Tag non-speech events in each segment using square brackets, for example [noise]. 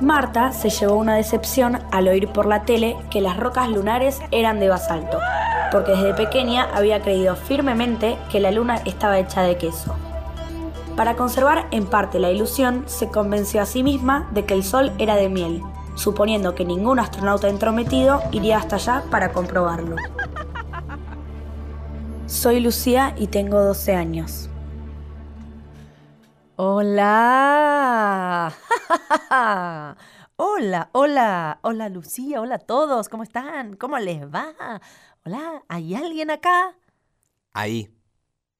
Marta se llevó una decepción al oír por la tele que las rocas lunares eran de basalto, porque desde pequeña había creído firmemente que la luna estaba hecha de queso. Para conservar en parte la ilusión, se convenció a sí misma de que el sol era de miel, suponiendo que ningún astronauta entrometido iría hasta allá para comprobarlo. Soy Lucía y tengo 12 años. Hola. [laughs] hola, hola, hola Lucía, hola a todos, ¿cómo están? ¿Cómo les va? Hola, ¿hay alguien acá? Ahí.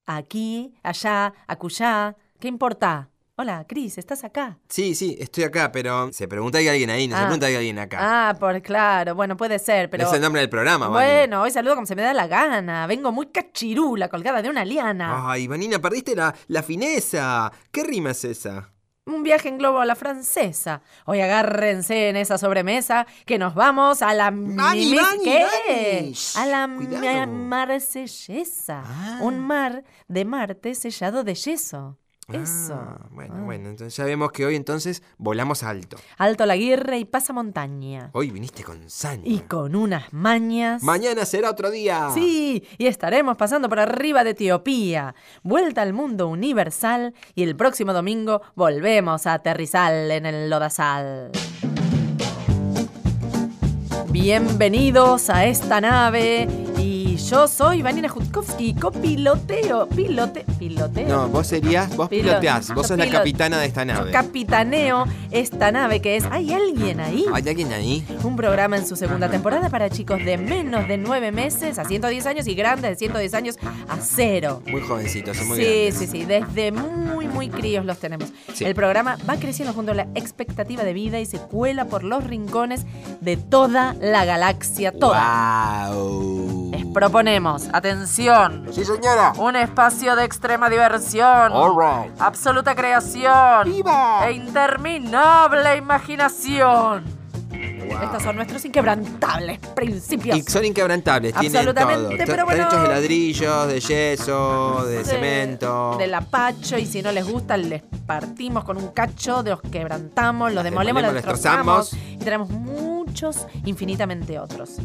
Aquí, allá, acullá, ¿qué importa? Hola, Cris, ¿estás acá? Sí, sí, estoy acá, pero se pregunta hay alguien ahí, no se Ah. pregunta que hay alguien acá. Ah, por claro, bueno, puede ser, pero... es el nombre del programa, Vani. Bueno, hoy saludo como se me da la gana. Vengo muy cachirula, colgada de una liana. Ay, Vanina, perdiste la, la fineza. ¿Qué rima es esa? Un viaje en globo a la francesa. Hoy agárrense en esa sobremesa que nos vamos a la ¿Qué? Vani. Shh, A la cuidado. ma- marsellesa. Ah. Un mar de Marte sellado de yeso. Eso. Ah, bueno, Ah. bueno, entonces ya vemos que hoy entonces volamos alto. Alto la guirra y pasa montaña. Hoy viniste con saña. Y con unas mañas. Mañana será otro día. Sí, y estaremos pasando por arriba de Etiopía, vuelta al mundo universal y el próximo domingo volvemos a aterrizar en el lodazal. Bienvenidos a esta nave y yo soy Vanina Jutkowski, copiloteo, pilote, piloteo. No, vos serías, vos Pilo- piloteás, vos sos la capitana de esta Yo nave. capitaneo esta nave que es ¿Hay alguien ahí? ¿Hay alguien ahí? Un programa en su segunda temporada para chicos de menos de 9 meses a 110 años y grandes de 110 años a cero. Muy jovencitos, son muy Sí, grandes. sí, sí, desde muy, muy críos los tenemos. Sí. El programa va creciendo junto a la expectativa de vida y se cuela por los rincones de toda la galaxia, toda. Wow. Les proponemos, atención, Sí, señora. un espacio de extrema diversión, All right. absoluta creación ¡Viva! e interminable imaginación. Wow. Estos son nuestros inquebrantables principios. Y son inquebrantables, tienen Absolutamente, todo. pero Están bueno. hechos de ladrillos, de yeso, de de- cemento. Del apacho y si no les gusta les partimos con un cacho, los quebrantamos, los demolemos, los destrozamos y tenemos muchos, infinitamente otros.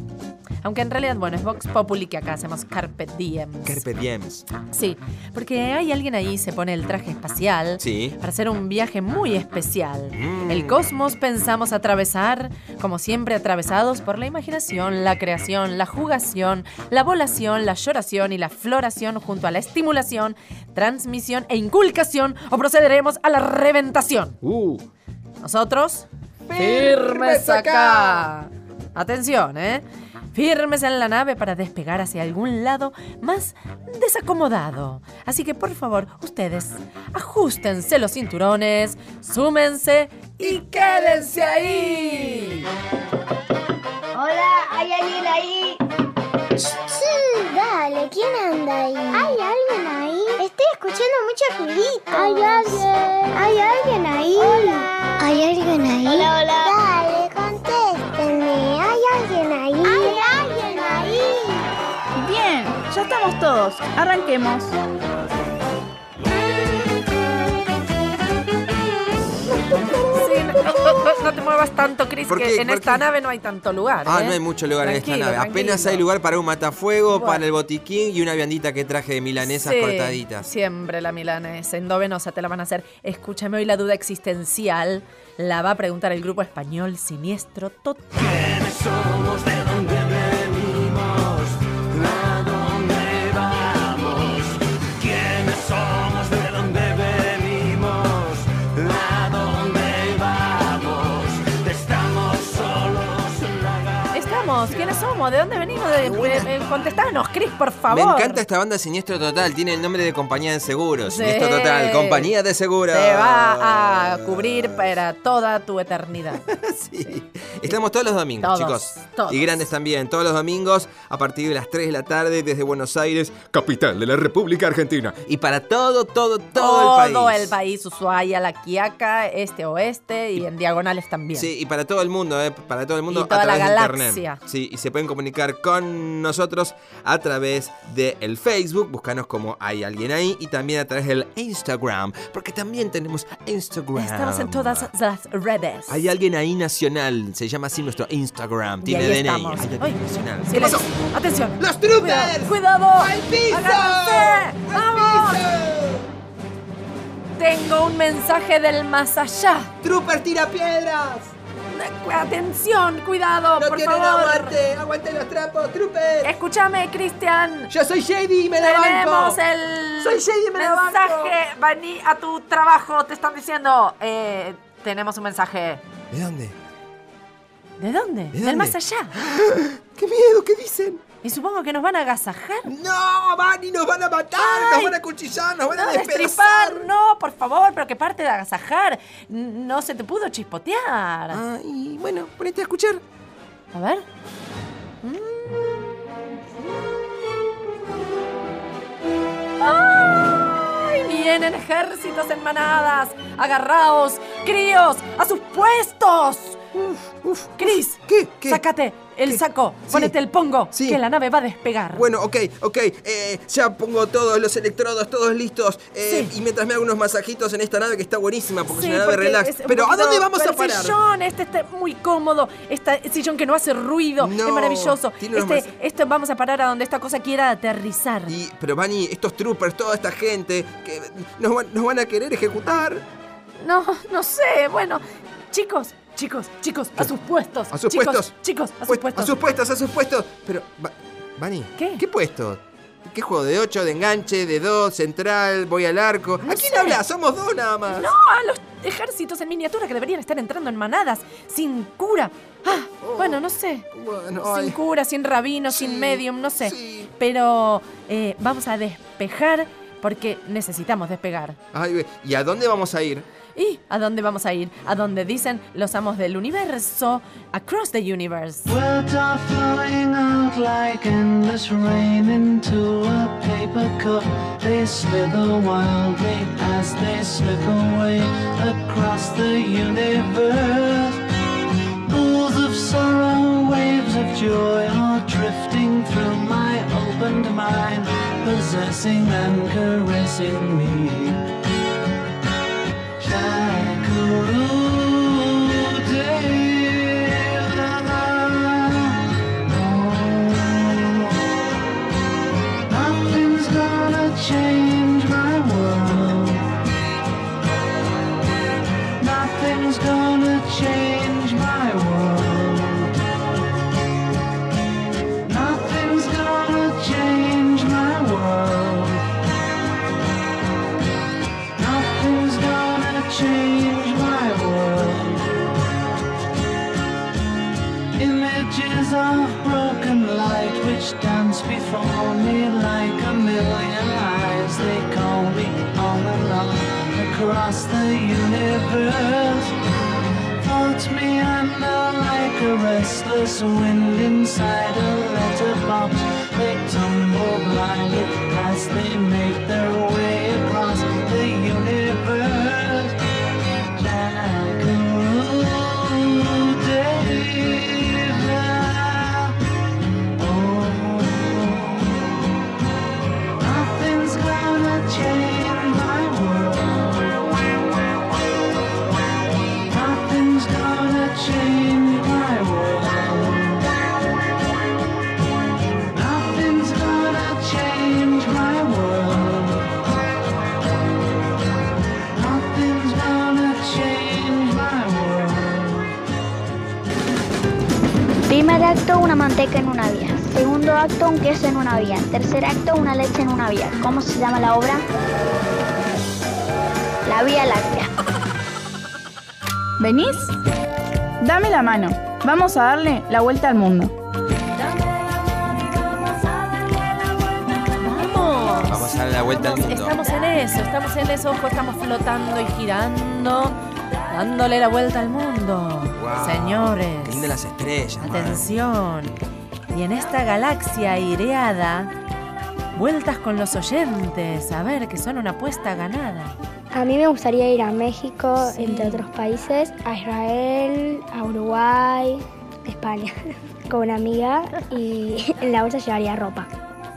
Aunque en realidad, bueno, es Vox Populi que acá hacemos Carpet Diems. Carpe diems. Sí, porque hay alguien ahí se pone el traje espacial Sí. para hacer un viaje muy especial. Mm. El cosmos pensamos atravesar, como siempre atravesados por la imaginación, la creación, la jugación, la volación, la lloración y la floración junto a la estimulación, transmisión e inculcación o procederemos a la reventación. Uh. Nosotros, firmes acá. Atención, ¿eh? Firmes en la nave para despegar hacia algún lado más desacomodado. Así que por favor, ustedes, ajustense los cinturones, súmense y quédense ahí. Hola, ¿hay alguien ahí? Sí, dale, ¿quién anda ahí? ¿Hay alguien ahí? Estoy escuchando mucho ruidito. ¿Hay alguien? ¿Hay alguien ahí? Hola. ¿Hay alguien ahí? Hola, hola. Dale, estamos todos. Arranquemos. Sí, no, no- no te muevas tanto, Chris, ¿Por que en ¿Por esta qué? nave no hay tanto lugar. Ah, ¿eh? no hay mucho lugar en esta Tranquilo, nave. Apenas hay lugar para un matafuego, Bueno. para el botiquín y una viandita que traje de milanesas Sí, cortaditas. Siempre la milanesa. Endovenosa te la van a hacer. Escúchame hoy la duda existencial. La va a preguntar el grupo español Siniestro Total. somos, de dónde ¿De dónde venimos? De, de- de- contestanos, Chris, por Me favor. encanta esta banda Siniestro Total, tiene el nombre de compañía de seguros. Sí. Siniestro Total, compañía de seguros. Te va a cubrir para toda tu eternidad. [laughs] Sí. Estamos todos los domingos, Todos, chicos. todos. Y grandes también, todos los domingos a partir de las 3 de la tarde desde Buenos Aires, capital de la República Argentina. Y para todo, todo, todo, el país. el país, Ushuaia, La Quiaca, este, oeste y en diagonales también. Sí, y para todo el mundo, ¿eh? Para todo el mundo Y toda a la través de galaxia. internet. Sí, y se pueden comunicar con con nosotros a través del Facebook, búscanos como hay alguien ahí y también a través del Instagram, porque también tenemos Instagram. Estamos en todas las redes. Hay alguien ahí nacional, se llama así nuestro Instagram, Y tiene DNI. estamos. Hay alguien nacional. ¿Qué silencio. pasó? Atención. ¡Los troopers! Cuidado. ¡Al piso! ¡Agárrense! ¡Al ¡Vamos! piso! Tengo un mensaje del más allá. ¡Trooper tira piedras! Atención, cuidado, ¡No por tienen favor. aguante! ¡Aguante los trapos, Trooper! Escúchame, Cristian. ¡Yo soy Shady y me la Tenemos banco! el Soy Shady, me la mensaje. Vení a tu trabajo. Te están diciendo. Eh, tenemos un mensaje. ¿De dónde? ¿De dónde? dónde? Del más allá. [gasps] ¡Qué miedo! ¿Qué dicen? Y supongo que nos van a agasajar. ¡No! ¡Van y nos van a matar! Ay. ¡Nos van a cuchillar! ¡Nos van a No, despedazar! no, por favor, pero que parte de agasajar. No se te pudo chispotear. Ah, y bueno, ponete a escuchar. A ver. ¡Ay! Vienen ejércitos en manadas. Agarraos, críos, a sus puestos. Uf, Cris, ¿Qué? ¿Qué? sácate el ¿Qué? saco, Sí. ponete el pongo, Sí. que la nave va a despegar. Bueno, ok, ok. eh, ya pongo todos los electrodos, todos listos. eh, Sí. Y mientras me hago unos masajitos en esta nave que está buenísima porque es una nave relax. es Pero ¿a dónde vamos a el parar? sillón, este está muy cómodo. Este sillón que no hace ruido, No, es maravilloso. Este, este vamos a parar a donde esta cosa quiera aterrizar. Y, pero Vani, estos troopers, toda esta gente, que nos van, nos van a querer ejecutar. No, no sé. Bueno, chicos, chicos, chicos, a sus puestos. A sus chicos, puestos. Chicos, a sus Pues, puestos. A sus puestos, a sus puestos. Pero, Va- Vani, ¿Qué? ¿qué puesto? ¿Qué juego? ¿De 8, de enganche, de 2, central, voy al arco? No ¿A quién sé. habla? Somos dos nada más. No, a los ejércitos en miniatura que deberían estar entrando en manadas, sin cura. Ah, bueno, no sé. Bueno, Sin ay. cura, sin rabino, Sí, sin medium, no sé. sí. Pero eh, vamos a despejar porque necesitamos despegar. Ay, ¿Y a dónde vamos a ir? ¿Y a dónde vamos a ir? A donde dicen los amos del universo, across the universe. Words are flowing out like endless rain into a paper cup. They slither wildly as they slip away across the universe. Pools of sorrow, waves of joy are drifting through my opened mind, possessing and caressing me. Change my world. Nothing's gonna across the universe. Floats me under like a restless wind inside a letterbox. They tumble blindly as they make their way across queso en una vía. Tercer acto, una leche en una vía. ¿Cómo se llama la obra? La Vía Láctea. ¿Venís? Dame la mano. Vamos a darle la vuelta al mundo. ¡Vamos! Vamos a dar la vuelta al mundo. Estamos en eso, estamos en eso, ojo, estamos flotando y girando, dándole la vuelta al mundo. Guau, Señores, Qué lindas las estrellas. atención. Y en esta galaxia aireada, vueltas con los oyentes, a ver, que son una apuesta ganada. A mí me gustaría ir a México, Sí. entre otros países, a Israel, a Uruguay, España. [laughs] con una amiga y [laughs] en la bolsa llevaría ropa.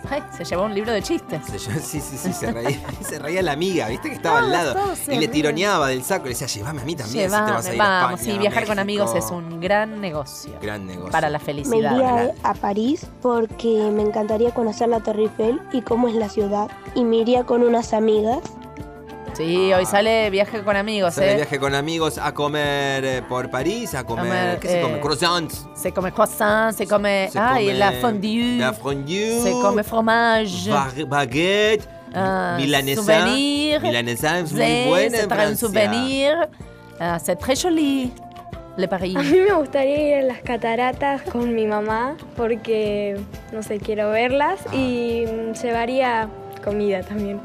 Ay, se llevó un libro de chistes. Se- Sí, sí, sí, se reía, [laughs] se reía la amiga, viste que estaba al lado. Y le ríen. tironeaba del saco y le decía, llévame a mí también si te vas a ir a vamos, España, sí, a viajar con México". amigos es un gran negocio. Gran negocio. Para la Me felicidad. iría a París porque me encantaría conocer la Torre Eiffel y cómo es la ciudad. Y me iría con unas amigas. Sí, hoy sale viaje con amigos, Sale ¿eh? viaje con amigos a comer eh, por París, a comer. Comer, ¿Qué se come? eh, Croissants. Se come croissant, se come. Se ay, come la fondue. La fondue. Se come fromage. ba- baguette. Ah, milanesa. souvenir. Milanesa es muy Sí, buena se en trae un souvenir. Ah, c'est très joli. Le Paris. A mí me gustaría ir a las cataratas con mi mamá porque, no sé, quiero verlas y mm, llevaría comida también.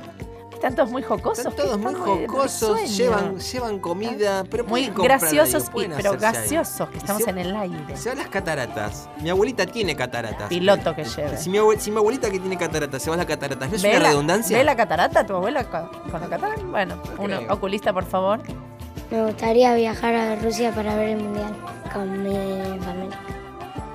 Están todos muy jocosos. Están todos muy jocosos, llevan, llevan comida, pero Muy graciosos, ahí, y- pueden pero ahí. graciosos, que estamos se- en el aire. Se va a las cataratas. Mi abuelita tiene cataratas. Piloto que lleve. Si mi, abue- si mi abuelita que tiene cataratas se va a las cataratas, ¿no es ¿Ve una la- redundancia? ¿Ve la catarata tu abuela con, la catarata? Bueno, un oculista, por favor. Me gustaría viajar a Rusia para ver el mundial con mi familia.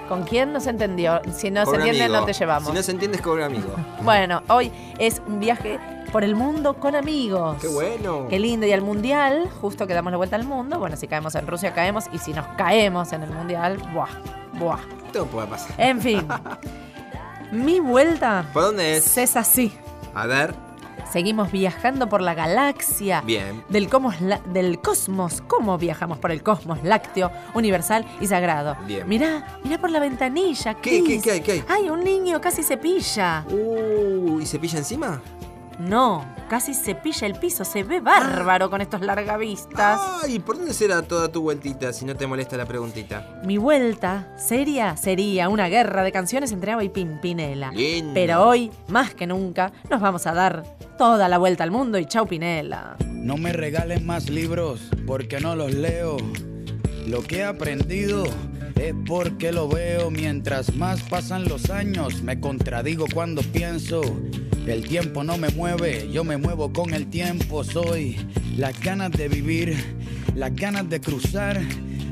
¿Con quién no se entendió? Si no Con se entiende, amigo. no te llevamos. Si no se entiende es con un amigo. Bueno, hoy es un viaje por el mundo con amigos. Qué bueno. Qué lindo. Y al mundial, justo que damos la vuelta al mundo. Bueno, si caemos en Rusia, caemos. Y si nos caemos en el mundial, buah, buah. Todo puede pasar. En fin. [laughs] Mi vuelta ¿Por dónde es? es así. A ver. Seguimos viajando por la galaxia. Bien. Del, cosmos, la- del cosmos. ¿Cómo viajamos por el cosmos lácteo, universal y sagrado? Bien. Mirá, mirá por la ventanilla. ¿Qué, Cris. qué, qué hay, qué hay? Ay, un niño casi se pilla. Uh, ¿y se pilla encima? No, casi se pilla el piso. Se ve bárbaro con estos largavistas. Ay, ¿por dónde será toda tu vueltita si no te molesta la preguntita? Mi vuelta seria sería una guerra de canciones entre Ava y Pimpinela. Lindo. Pero hoy, más que nunca, nos vamos a dar toda la vuelta al mundo y chau Pinela. No me regalen más libros porque no los leo. Lo que he aprendido es porque lo veo. Mientras más pasan los años, me contradigo cuando pienso. El tiempo no me mueve, yo me muevo con el tiempo. Soy las ganas de vivir, las ganas de cruzar.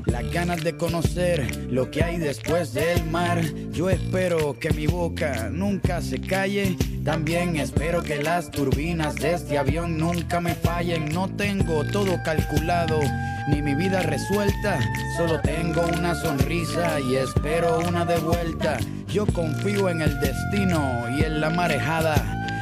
Las ganas de conocer lo que hay después del mar. Yo espero que mi boca nunca se calle. También espero que las turbinas de este avión nunca me fallen. No tengo todo calculado, ni mi vida resuelta. Solo tengo una sonrisa y espero una de vuelta. Yo confío en el destino y en la marejada.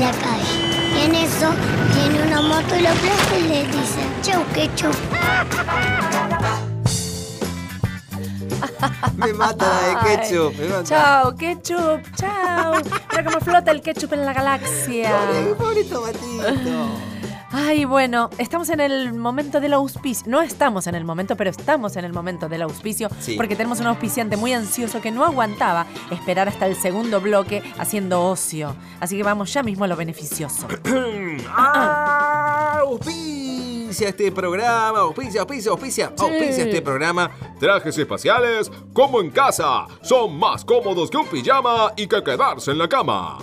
de la calle. Y en eso tiene una moto y lo aplasta y le dice, chau, ketchup. Me mata de ketchup. Me mata. Chao, ketchup, chao. Mira cómo flota el ketchup en la galaxia. Pobre, pobre tomatito. Ay, bueno, estamos en el momento del auspicio. No estamos en el momento, pero estamos en el momento del auspicio. Sí. Porque tenemos un auspiciante muy ansioso que no aguantaba esperar hasta el segundo bloque haciendo ocio. Así que vamos ya mismo a lo beneficioso. [clears throat] Auspicia este programa, auspicia, auspicia, auspicia, auspicia este programa. Trajes espaciales como en casa. Son más cómodos que un pijama y que quedarse en la cama.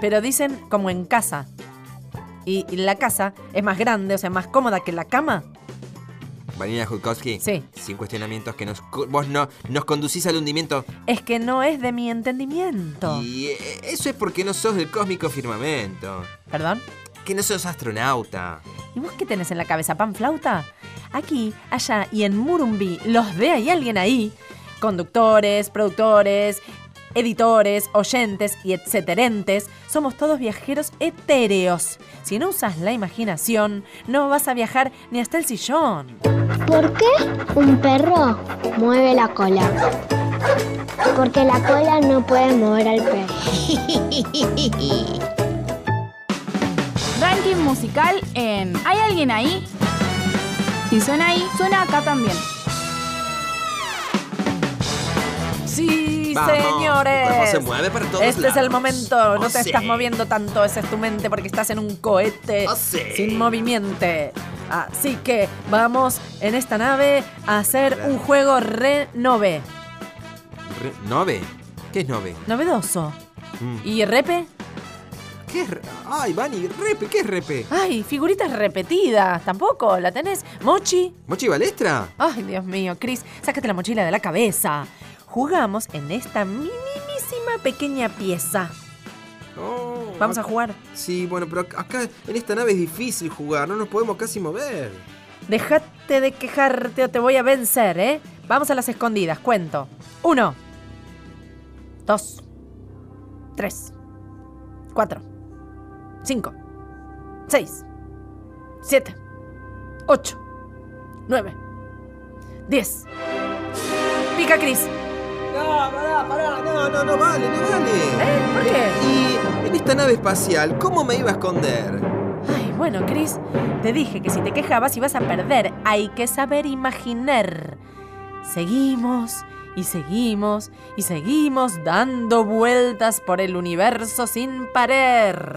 Pero dicen como en casa. Y, y la casa es más grande, o sea, más cómoda que la cama. Vanina Jutkowski. Sí. Sin cuestionamientos que nos, vos no, nos conducís al hundimiento. Es que no es de mi entendimiento. Y eh, eso es porque no sos del cósmico firmamento. ¿Perdón? Que no sos astronauta. ¿Y vos qué tenés en la cabeza? ¿Pan flauta? Aquí, allá y en Murumbi, los de hay alguien ahí. Conductores, productores, editores, oyentes y etcéterentes, somos todos viajeros etéreos. Si no usas la imaginación, no vas a viajar ni hasta el sillón. ¿Por qué un perro mueve la cola? Porque la cola no puede mover al perro. [laughs] Ranking musical en ¿Hay alguien ahí? Si suena ahí, suena acá también. Sí, Vamos, señores. el cuerpo se mueve para todos Este es el momento. No Oh, te sí. estás moviendo tanto. Esa es tu mente porque estás en un cohete Oh, sí. sin movimiento. Así que vamos en esta nave a hacer un juego renove. Re- ¿Nove? ¿Qué es nove? Novedoso. Mm. ¿Y repe? ¿Qué es Ay, Vani, repe, ¿qué es repe? Ay, figuritas repetidas. ¿Tampoco? ¿La tenés? ¿Mochi? ¿Mochi Balestra? Ay, Dios mío, Chris, sácate la mochila de la cabeza. Jugamos en esta minimísima pequeña pieza. Oh, Vamos a jugar. Sí, bueno, pero ac- acá en esta nave es difícil jugar, no nos podemos casi mover. Déjate de quejarte o te voy a vencer, ¿eh? Vamos a las escondidas, cuento. Uno. Dos. Tres. Cuatro. Cinco. Seis. Siete. Ocho. Nueve. Diez. Pica, Cris. No, pará, pará, no, no, no vale, no vale. ¿Eh? ¿Por qué? Y en esta nave espacial, ¿cómo me iba a esconder? Ay, bueno, Chris, te dije que si te quejabas ibas a perder. Hay que saber imaginar. Seguimos y seguimos y seguimos dando vueltas por el universo sin parar.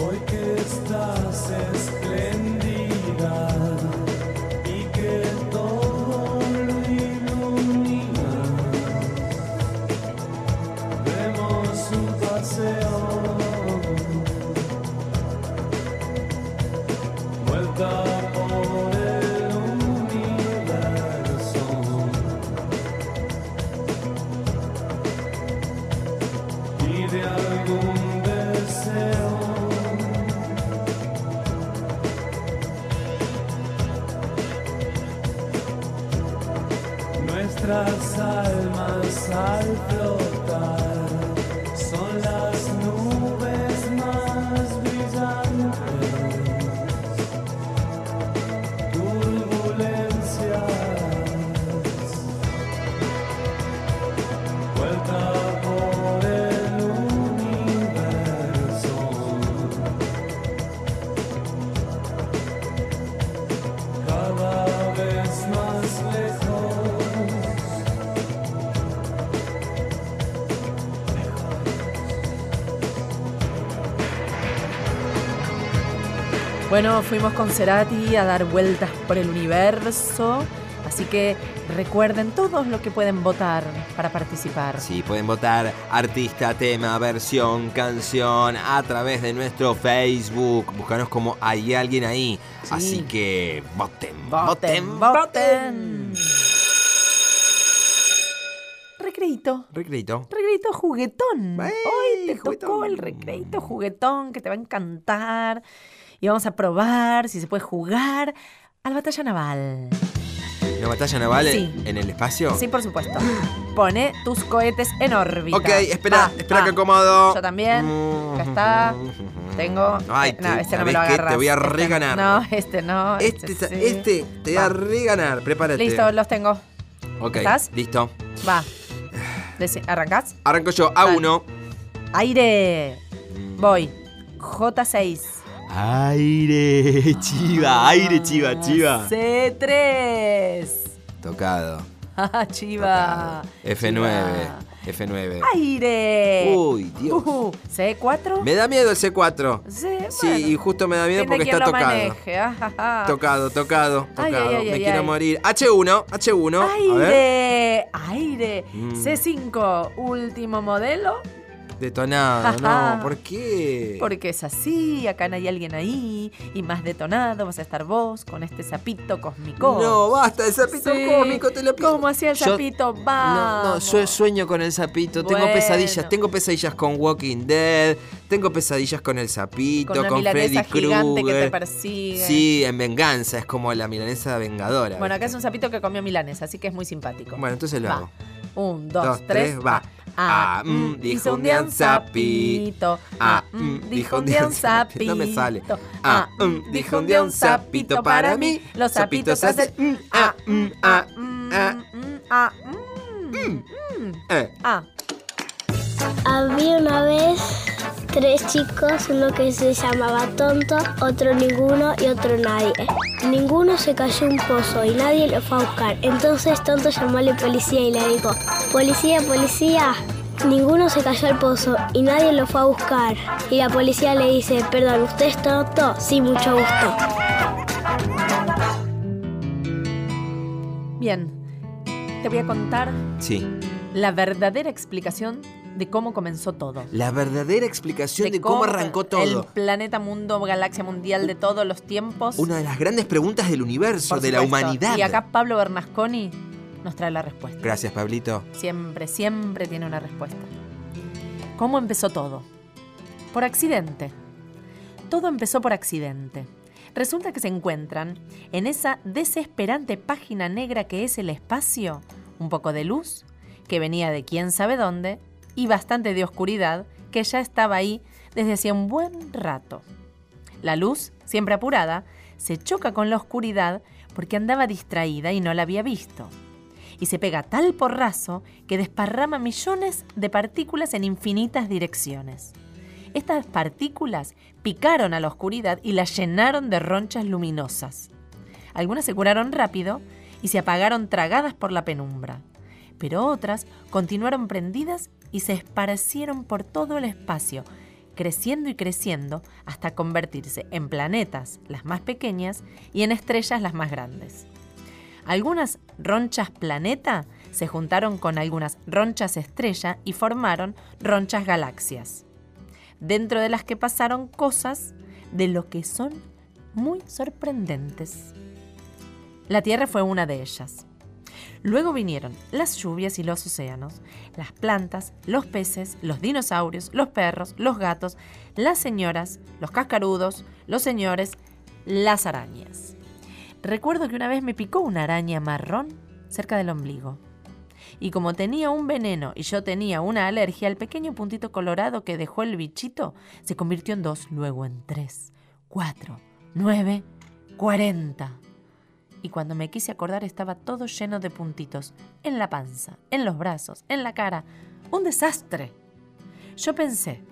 Hoy que estás Nuestras almas al flotar Bueno, fuimos con Cerati a dar vueltas por el universo. Así que recuerden todos lo que pueden votar para participar. Sí, pueden votar artista, tema, versión, canción a través de nuestro Facebook. Búscanos como hay alguien ahí. Así que voten, Voten, voten, voten. Recreito. Recreito. Recreito juguetón. ¡Ey, Hoy te juguetón! tocó el recreito juguetón que te va a encantar. Y vamos a probar si se puede jugar a la batalla naval. ¿Una batalla naval Sí. en el espacio? Sí, por supuesto. Pone tus cohetes en órbita. Ok, espera, Va, espera va. que acomodo. Yo también. Acá está. Tengo. Ay, eh, no, te- este no me ¿sabés lo qué? Te agarras. voy a Este- reganar. No, [laughs] este no. Este, Este, sí. este te voy a Va. reganar. Prepárate. Listo, los tengo. Ok, ¿Estás? listo. Va. Deci- ¿Arrancás? Arranco yo. A1. Aire. Voy. J6. Aire, [laughs] chiva, aire, chiva, chiva. C3. Tocado. Ah, chiva. F9. [laughs] F9. Aire. Uy, Dios. Uh, C4. Me da miedo el C4. Sí, Sí, bueno. y justo me da miedo porque está tocado. ah. Tocado, tocado, Ay, tocado. ay, ay, me quiero morir. H1, H1. A ver. Aire. Aire. Mm. C5. Último modelo. Detonado, no. ¿Por qué? Porque es así, acá no hay alguien ahí. Y más detonado vas a estar vos con este sapito cósmico. No, basta, el sapito Sí. cósmico, te lo pido. ¿Cómo hacía el sapito? No, Vamos. no, yo sueño con el sapito, tengo pesadillas, tengo pesadillas con Walking Dead, tengo pesadillas con el sapito, Con Freddy Krueger. Sí, en venganza, es como la milanesa vengadora. Bueno, acá es un sapito que comió milanesa, así que es muy simpático. Bueno, entonces lo Va. hago. Un, dos, Dos, tres, tres, va. Ah, mm, dijo un día un sapito. Ah, mm, dijo un día un sapito. No me sale. Ah, mm, dijo un día un sapito para mí. Los sapitos hacen. mm, ah, mm, ah, ah, Ah, mm. Eh. ah. Había una vez tres chicos, uno que se llamaba tonto, otro ninguno y otro nadie. Ninguno se cayó en un pozo y nadie lo fue a buscar. Entonces tonto llamó a la policía y le dijo, policía, policía, ninguno se cayó al pozo y nadie lo fue a buscar. Y la policía le dice, perdón, ¿usted es tonto? Sí, mucho gusto. Bien, te voy a contar Sí. la verdadera explicación de cómo comenzó todo. La verdadera explicación de, cómo arrancó El todo. planeta, mundo, galaxia mundial de todos los tiempos. Una de las grandes preguntas del universo, Por de la humanidad. Y acá Pablo Bernasconi nos trae la respuesta. Gracias, Pablito. Siempre, siempre tiene una respuesta. ¿Cómo empezó todo? Por accidente. Todo empezó por accidente. Resulta que se encuentran en esa desesperante página negra que es el espacio, un poco de luz, que venía de quién sabe dónde, y bastante de oscuridad, que ya estaba ahí desde hacía un buen rato. La luz, siempre apurada, se choca con la oscuridad porque andaba distraída y no la había visto. Y se pega tal porrazo que desparrama millones de partículas en infinitas direcciones. Estas partículas picaron a la oscuridad y la llenaron de ronchas luminosas. Algunas se curaron rápido y se apagaron tragadas por la penumbra, pero otras continuaron prendidas y se esparcieron por todo el espacio, creciendo y creciendo hasta convertirse en planetas las más pequeñas y en estrellas las más grandes. Algunas ronchas planeta se juntaron con algunas ronchas estrella y formaron ronchas galaxias, dentro de las que pasaron cosas de lo que son muy sorprendentes. La Tierra fue una de ellas. Luego vinieron las lluvias y los océanos, las plantas, los peces, los dinosaurios, los perros, los gatos, las señoras, los cascarudos, los señores, las arañas. Recuerdo que una vez me picó una araña marrón cerca del ombligo. Y como tenía un veneno y yo tenía una alergia, el pequeño puntito colorado que dejó el bichito se convirtió en dos, luego en tres, cuatro, nueve, cuarenta. Y cuando me quise acordar estaba todo lleno de puntitos, en la panza, en los brazos, en la cara. Un desastre. Yo pensé,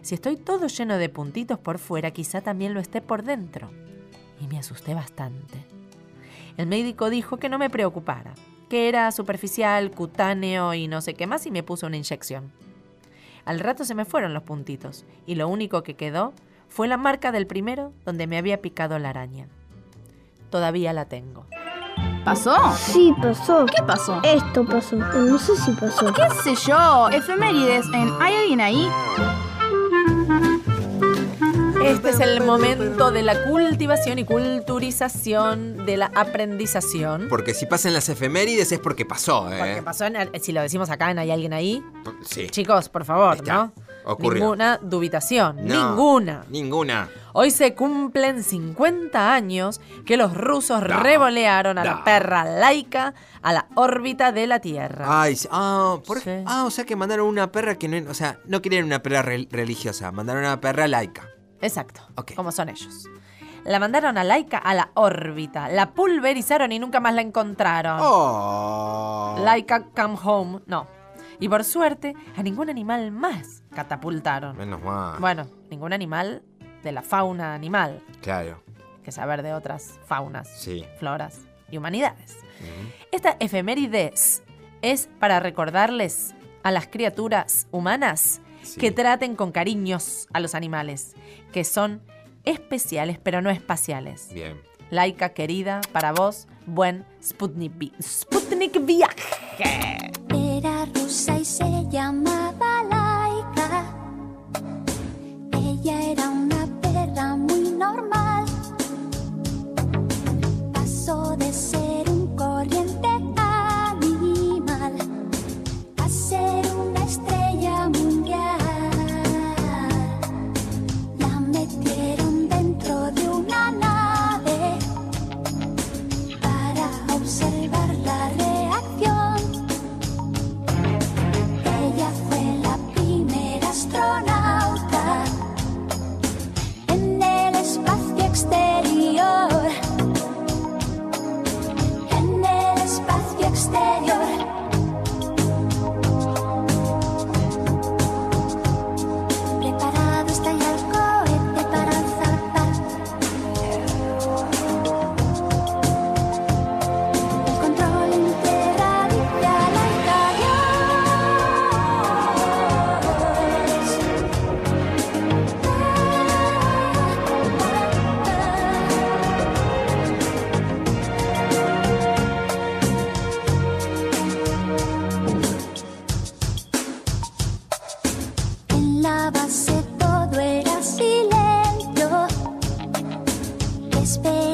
si estoy todo lleno de puntitos por fuera, quizá también lo esté por dentro. Y me asusté bastante. El médico dijo que no me preocupara, que era superficial, cutáneo y no sé qué más y me puso una inyección. Al rato se me fueron los puntitos y lo único que quedó fue la marca del primero donde me había picado la araña. Todavía la tengo. ¿Pasó? Sí, pasó. ¿Qué pasó? Esto pasó. No sé si pasó. ¿Qué sé yo? Efemérides en ¿Hay alguien ahí? Este es el momento de la cultivación y culturización de la aprendización. Porque si pasan las efemérides es porque pasó, ¿eh? Porque pasó, en- si lo decimos acá, ¿hay alguien ahí? Sí. Chicos, por favor. ¿no? Ocurrió. Ninguna dubitación, No, ninguna. Ninguna. Hoy se cumplen 50 años que los rusos revolearon a la perra laica a la órbita de la Tierra. Ay, sí. ah, por- ah, o sea que mandaron una perra que no, o sea, no querían una perra re- religiosa, mandaron una perra laica. Exacto, como son ellos. La mandaron a Laika a la órbita, la pulverizaron y nunca más la encontraron. Oh. Laika come home, no. Y por suerte, a ningún animal más catapultaron. Menos mal. Bueno, ningún animal de la fauna animal, Claro. que saber de otras faunas, Sí. floras y humanidades. Esta efemérides es para recordarles a las criaturas humanas que traten con cariños a los animales, que son especiales pero no espaciales. Bien. Laika querida, para vos, buen Sputnik, Sputnik viaje. space.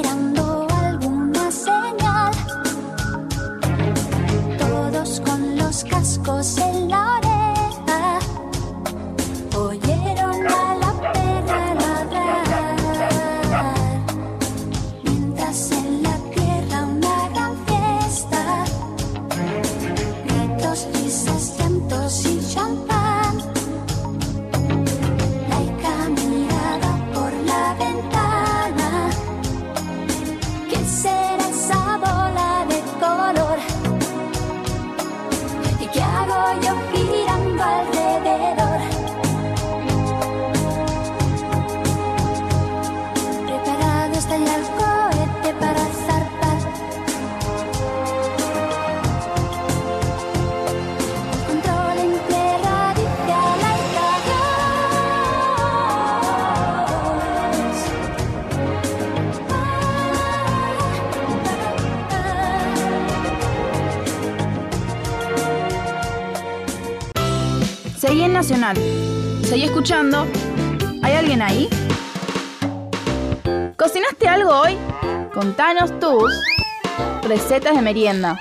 Tus recetas de merienda.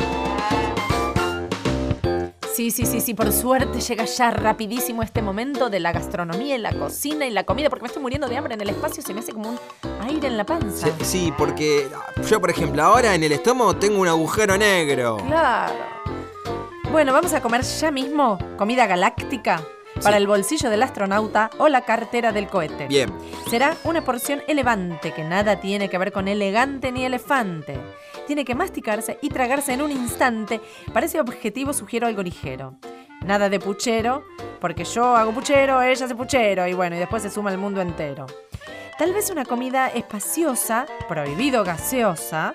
Sí, sí, sí, sí, por suerte llega ya rapidísimo este momento de la gastronomía y la cocina y la comida, porque me estoy muriendo de hambre en el espacio, se me hace como un aire en la panza. Sí, sí, porque yo, por ejemplo, ahora en el estómago tengo un agujero negro. Claro. Bueno, vamos a comer ya mismo comida galáctica para el bolsillo del astronauta o la cartera del cohete. Bien. Será una porción elevante que nada tiene que ver con elegante ni elefante. Tiene que masticarse y tragarse en un instante. Para ese objetivo sugiero algo ligero. Nada de puchero, porque yo hago puchero, ella hace puchero y bueno, y después se suma el mundo entero. Tal vez una comida espaciosa, prohibido gaseosa,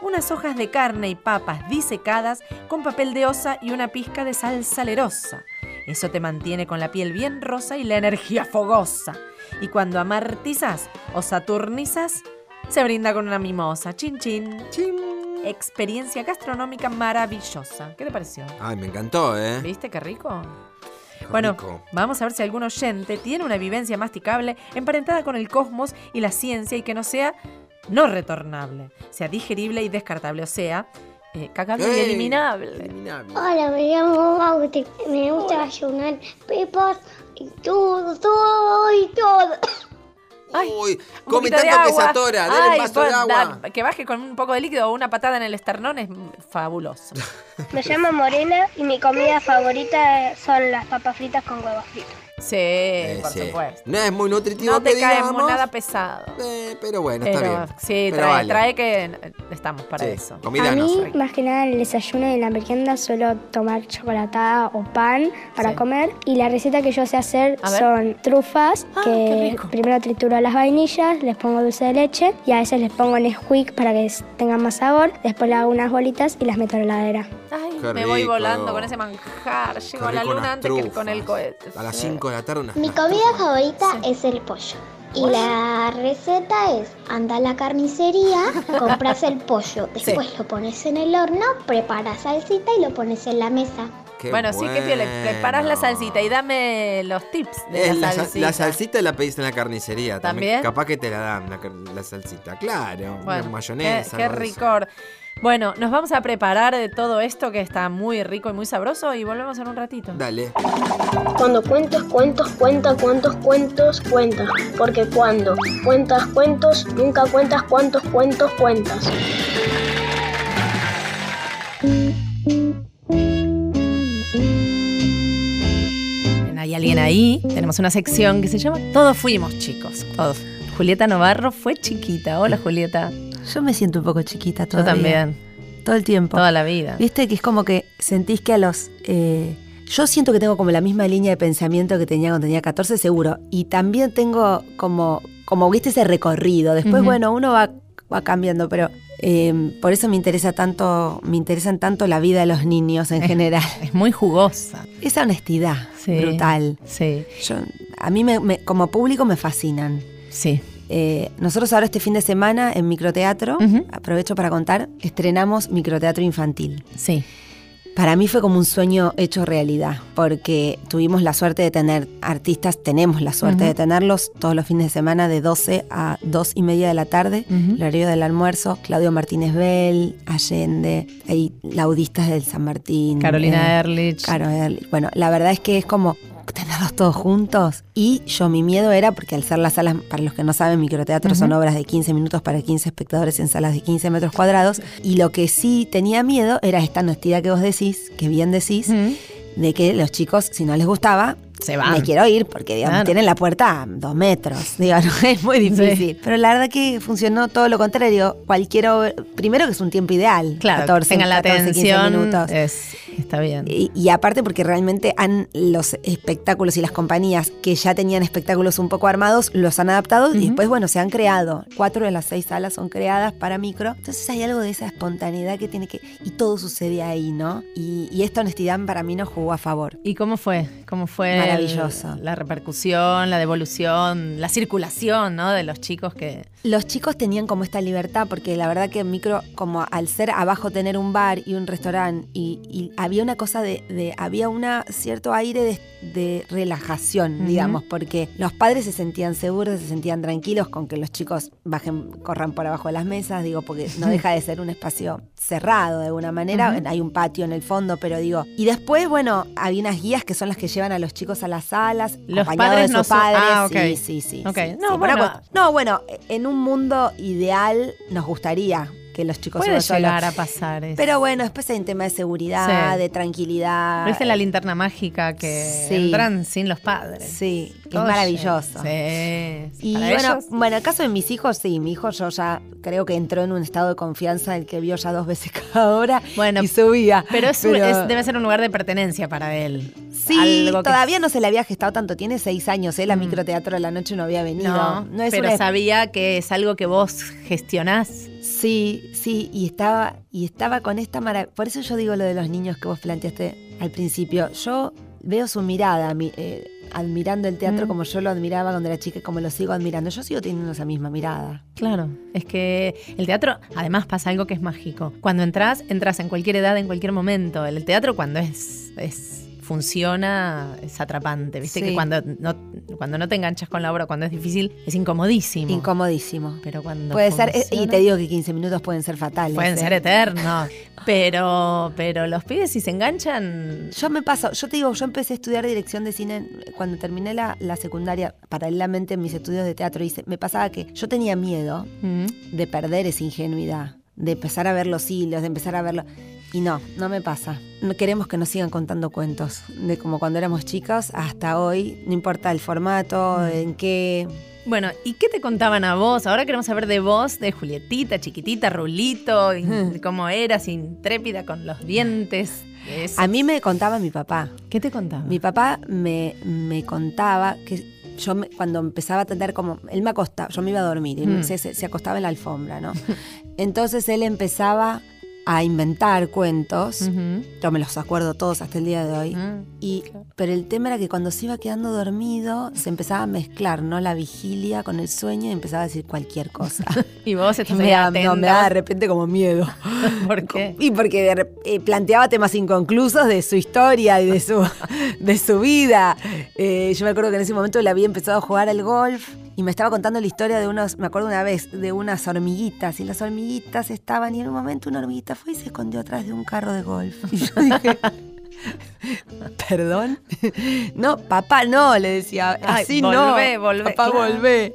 unas hojas de carne y papas disecadas con papel de osa y una pizca de sal salerosa. Eso te mantiene con la piel bien rosa y la energía fogosa. Y cuando amartizas o saturnizas, se brinda con una mimosa. Chin chin. Experiencia gastronómica maravillosa. ¿Qué te pareció? Ay, me encantó, ¿eh? ¿Viste qué rico? Bueno, rico. vamos a ver si algún oyente tiene una vivencia masticable emparentada con el cosmos y la ciencia y que no sea no retornable, sea digerible y descartable, o sea, eh, eliminable. Hola, me llamo Bauti. Me gusta desayunar pepas y todo, todo y todo. Uy, come poquito de tanto que se agua. atora, dale Ay, un vaso de agua. da- que baje con un poco de líquido o una patada en el esternón es fabuloso. Me llamo Morena y mi comida favorita son las papas fritas con huevos fritos. Sí, Eh, por sí. supuesto. No es muy nutritivo No te que cae digamos, nada pesado. eh, pero bueno, está Pero, bien. Sí, Pero trae, vale. trae que estamos para Sí, eso. comida a no. mí, más que nada, en el desayuno y en la merienda suelo tomar chocolatada o pan para Sí. comer. Y la receta que yo sé hacer son trufas, Ah, que primero trituro las vainillas, les pongo dulce de leche y a veces les pongo Nesquik para que tengan más sabor. Después le hago unas bolitas y las meto en la heladera. Ay, Qué me voy rico. volando con ese manjar. Llego a la rico luna unas antes que con el cohete. A las Sí. 5 de la tarde unas Mi unas comida trufas. favorita es el pollo. Y la receta es, anda a la carnicería, [laughs] compras el pollo, después lo pones en el horno, preparas salsita y lo pones en la mesa. Qué bueno, sí, que le preparas la salsita y dame los tips de Es la, la, sa- salsita. la salsita la pedís en la carnicería también. ¿También? Capaz que te la dan la, car- la salsita, claro. Bueno, mayonesa. Qué, qué algo de eso. ricor. Bueno, nos vamos a preparar de todo esto que está muy rico y muy sabroso y volvemos en un ratito. Dale. Cuando cuentes cuentos, cuenta cuántos cuentos cuentas. Porque cuando cuentas cuentos, nunca cuentas cuántos cuentos cuentas. En Hay alguien ahí, tenemos una sección que se llama Todos fuimos chicos. Todos. Julieta Novarro fue chiquita. Hola, Julieta. Yo me siento un poco chiquita Yo todavía. también. Todo el tiempo. Toda la vida. Viste que es como que sentís que a los... eh, yo siento que tengo como la misma línea de pensamiento que tenía cuando tenía 14, seguro. Y también tengo como, como viste, ese recorrido. Después, bueno, uno va, va cambiando, pero eh, por eso me interesa tanto, me interesan tanto la vida de los niños en Es- general. [laughs] Es muy jugosa. Esa honestidad Sí. brutal. Sí. Yo, a mí me- me- como público me fascinan. Sí. Eh, nosotros ahora este fin de semana en microteatro, aprovecho para contar, estrenamos microteatro infantil. Sí. Para mí fue como un sueño hecho realidad, porque tuvimos la suerte de tener artistas, tenemos la suerte de tenerlos todos los fines de semana de 12 a 2 y media de la tarde, Ujú. el horario del almuerzo, Claudio Martínez Bell, Allende, hay laudistas del San Martín. Carolina Ehrlich. Caro Ehrlich. Bueno, la verdad es que es como tenerlos todos juntos. Y yo, mi miedo era, porque al ser las salas, para los que no saben, microteatro son Ujú. obras de 15 minutos para 15 espectadores en salas de 15 metros cuadrados. Y lo que sí tenía miedo era esta honestidad que vos decís, que bien decís, de que los chicos, si no les gustaba, Se van. me quiero ir, porque digamos, Claro. tienen la puerta a dos metros. [laughs] Digo, no, es muy difícil. Sí. Pero la verdad que funcionó todo lo contrario. Cualquier primero que es un tiempo ideal. Claro, 14, tengan la 14, 15 atención. minutos. Es, está bien. Y, y aparte porque realmente han los espectáculos y las compañías que ya tenían espectáculos un poco armados los han adaptado y después, bueno, se han creado. Cuatro de las seis salas son creadas para micro. Entonces hay algo de esa espontaneidad que tiene que... Y todo sucede ahí, ¿no? Y, y esta honestidad para mí nos jugó a favor. ¿Y cómo fue? ¿Cómo fue Maravilloso. la repercusión, la devolución, la circulación, ¿no? De los chicos que. Los chicos tenían como esta libertad, porque la verdad que en micro, como al ser abajo tener un bar y un restaurante, y, y había una cosa de, de- había una cierto aire de, de relajación, digamos, porque los padres se sentían seguros, se sentían tranquilos con que los chicos bajen, corran por abajo de las mesas, digo, porque no deja de ser un espacio cerrado de alguna manera, hay un patio en el fondo, pero digo, y después, bueno, había unas guías que son las que llevan a los chicos a las salas, Los padres de no sus son- padres, ah, ok. sí, sí, sí. Ok. sí, No, sí, bueno. por una cu- no, bueno, en un mundo ideal nos gustaría que los chicos Puede llegar solos. a pasar eso. Pero bueno, después hay un tema de seguridad, Sí. de tranquilidad. ¿Viste la linterna mágica que Sí. entran sin los padres? Sí, es Todo maravilloso. Sí. Y Para bueno, ellos, bueno, el caso de mis hijos, sí, mi hijo yo ya creo que entró en un estado de confianza el que vio ya dos veces [laughs] cada hora Bueno, y subía. pero, es, un- es- debe ser un lugar de pertenencia para él. Sí, Algo que- todavía no se le había gestado tanto, tiene seis años, ¿eh? La microteatro de la noche no había venido. No, no es pero una sabía que es algo que vos gestionás. Sí, sí, y estaba, y estaba con esta maravilla. Por eso yo digo lo de los niños que vos planteaste al principio. Yo veo su mirada, mi- eh, admirando el teatro Mm. como yo lo admiraba cuando era chica y como lo sigo admirando. Yo sigo teniendo esa misma mirada. Claro, es que el teatro, además pasa algo que es mágico. Cuando entras, entras en cualquier edad, en cualquier momento. El teatro cuando es, es funciona, es atrapante. Viste Sí. que cuando no, cuando no te enganchas con la obra, cuando es difícil, es incomodísimo. Incomodísimo. Pero cuando Puede ser, eh, y te digo que 15 minutos pueden ser fatales. Pueden ¿eh? ser eternos. Pero, pero los pibes si se enganchan. Yo me paso, yo te digo, yo empecé a estudiar dirección de cine cuando terminé la, la secundaria, paralelamente en mis estudios de teatro, hice- me pasaba que yo tenía miedo Mm. de perder esa ingenuidad, de empezar a ver los hilos, de empezar a verlo. Y no, no me pasa. No queremos que nos sigan contando cuentos de como cuando éramos chicos hasta hoy, no importa el formato, Mm. en qué. Bueno, ¿y qué te contaban a vos? Ahora queremos saber de vos, de Julietita, chiquitita, Rulito, y cómo eras, intrépida con los dientes. esos. A mí me contaba mi papá. ¿Qué te contaba? Mi papá me, me contaba que yo me- cuando empezaba a atender como, él me acostaba, yo me iba a dormir, y Mm. se acostaba en la alfombra, ¿no? [laughs] Entonces él empezaba a inventar cuentos, yo me los acuerdo todos hasta el día de hoy, Ah, y, pero el tema era que cuando se iba quedando dormido se empezaba a mezclar, ¿no? La vigilia con el sueño y empezaba a decir cualquier cosa. [laughs] Y vos [laughs] estás me, da, no, me da de repente como miedo. [laughs] ¿Por qué? Y porque eh, planteaba temas inconclusos de su historia y de su, de su vida. Eh, yo me acuerdo que en ese momento él había empezado a jugar al golf y me estaba contando la historia de unos, me acuerdo una vez, de unas hormiguitas. Y las hormiguitas estaban, y en un momento una hormiguita fue y se escondió atrás de un carro de golf. Y yo [laughs] dije. ¿Perdón? No, papá, no, le decía. Ay, Así volvé, no. volvé, Papá, claro. volvé.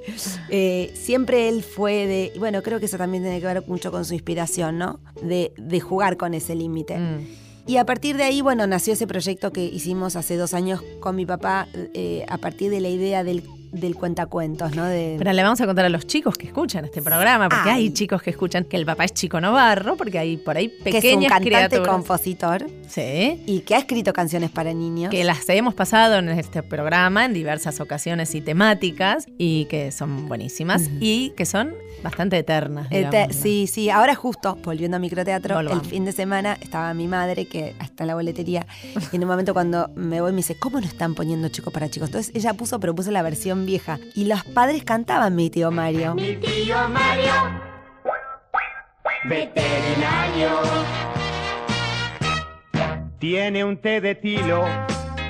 Eh, siempre él fue de. Bueno, creo que eso también tiene que ver mucho con su inspiración, ¿no? De, de jugar con ese límite. Mm. Y a partir de ahí, bueno, nació ese proyecto que hicimos hace dos años con mi papá, eh, a partir de la idea del, del cuentacuentos, ¿no? De, Pero le vamos a contar a los chicos que escuchan este programa, porque Ay. hay chicos que escuchan que el papá es Chico Novarro, porque hay por ahí que pequeñas es un cantante criaturas. compositor Sí. y que ha escrito canciones para niños. Que las hemos pasado en este programa en diversas ocasiones y temáticas y que son buenísimas y que son bastante eternas. Ete- digamos, ¿no? sí, sí, ahora justo, volviendo a microteatro, el Volvamos. fin de semana estaba mi madre, que está en la boletería, y en un momento cuando me voy me dice, ¿cómo no están poniendo chicos para chicos? Entonces ella puso, pero puso la versión vieja. Y los padres cantaban mi tío Mario. tío Mario, veterinario. Tiene un té de tilo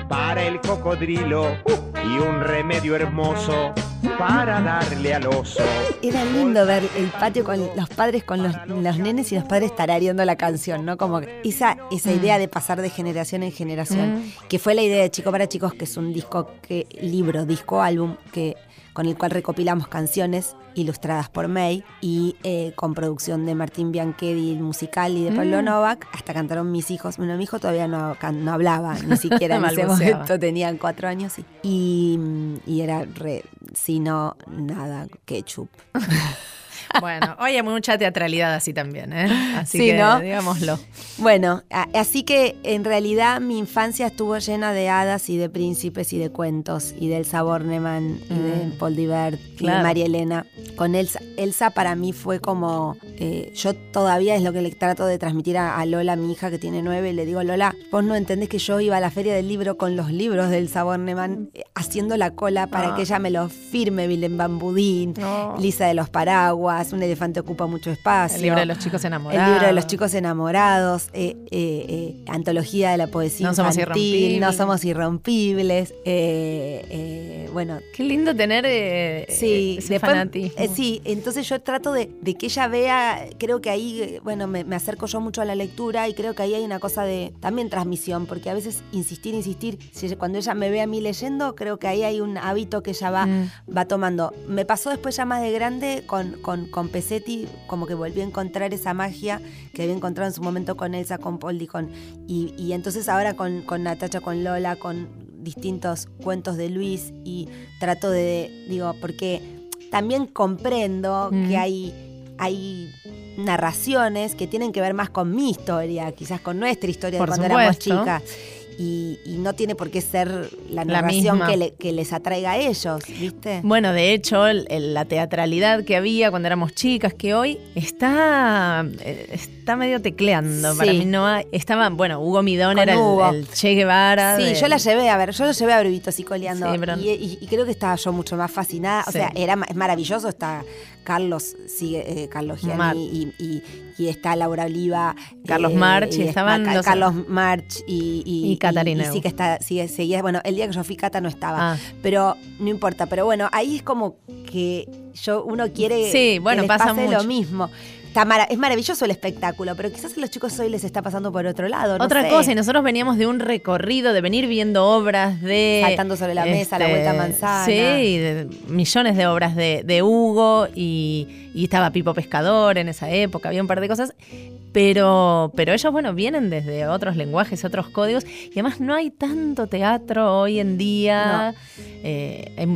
para el cocodrilo y un remedio hermoso para darle al oso. Era lindo ver el patio con los padres, con los, los nenes y los padres tarareando la canción, ¿no? Como esa, esa idea de pasar de generación en generación, Mm. que fue la idea de Chico para Chicos, que es un disco, que libro, disco, álbum, que con el cual recopilamos canciones ilustradas por May y eh, con producción de Martín Bianchetti, el musical, y de Pablo Mm. Novak, hasta cantaron mis hijos. Bueno, mi hijo todavía no, no hablaba, ni siquiera [laughs] en ese momento, tenían cuatro años. Y, y era re, si no, nada, ketchup. [laughs] Bueno, hoy hay mucha teatralidad así también, ¿eh? Así Sí, que ¿no? digámoslo. Bueno, así que en realidad mi infancia estuvo llena de hadas y de príncipes y de cuentos y del Saborneman y de Mm. Paul Divert y de. María Elena. Con Elsa, Elsa para mí fue como, eh, yo todavía es lo que le trato de transmitir a, a Lola, mi hija que tiene nueve, y le digo, Lola, vos no entendés que yo iba a la feria del libro con los libros del Saborneman eh, haciendo la cola para Ah. que ella me los firme, Vilén Bambudín, Lisa de los Paraguas, un elefante ocupa mucho espacio. El libro de los chicos enamorados. El libro de los chicos enamorados, eh, eh, eh, antología de la poesía No somos irrompibles. no somos irrompibles. bueno, Qué lindo tener Sí, ese después- fanatismo. sí, entonces yo trato de, de que ella vea, creo que ahí, bueno, me, me acerco yo mucho a la lectura y creo que ahí hay una cosa de también transmisión, porque a veces insistir, insistir, si cuando ella me ve a mí leyendo, creo que ahí hay un hábito que ella va, Mm. va tomando. Me pasó después ya más de grande con, con, con Pesetti, como que volví a encontrar esa magia que había encontrado en su momento con Elsa, con Poldi, con, y, y entonces ahora con, con Natacha, con Lola, con distintos cuentos de Luis y trato de, digo, porque también comprendo Mm. que hay, hay narraciones que tienen que ver más con mi historia, quizás con nuestra historia Por de cuando éramos chicas. Y, y no tiene por qué ser la narración que, le- que les atraiga a ellos, ¿viste? Bueno, de hecho, el- el- la teatralidad que había cuando éramos chicas, que hoy está, eh, está medio tecleando. Para mí no hay- estaba, bueno, Hugo Midón Con era el- Hugo. el, Che Guevara. Sí, de- yo la llevé a ver, yo lo llevé a Brevito así coleando. Sí, pero- y, y- y creo que estaba yo mucho más fascinada. O Sí. sea, era, es maravilloso. Está Carlos, sigue, eh, Carlos Gianni y, y- y está Laura Oliva. Carlos March, y estaban Ca- los- Carlos March y, y, Catarina sí que está, sigue, seguía. Bueno, el día que yo fui Cata no estaba. Ah. Pero no importa. Pero bueno, ahí es como que yo, uno quiere Sí, bueno, que les pasa pase mucho. lo mismo. Está mara- es maravilloso el espectáculo, pero quizás a los chicos hoy les está pasando por otro lado. no Otra sé. cosa, y nosotros veníamos de un recorrido de venir viendo obras de. este, Saltando sobre la mesa, la vuelta a manzana. Sí, de millones de obras de, de Hugo y, y estaba Pipo Pescador en esa época, había un par de cosas. Pero, pero ellos, bueno, vienen desde otros lenguajes, otros códigos, y además no hay tanto teatro hoy en día. Eh, hay,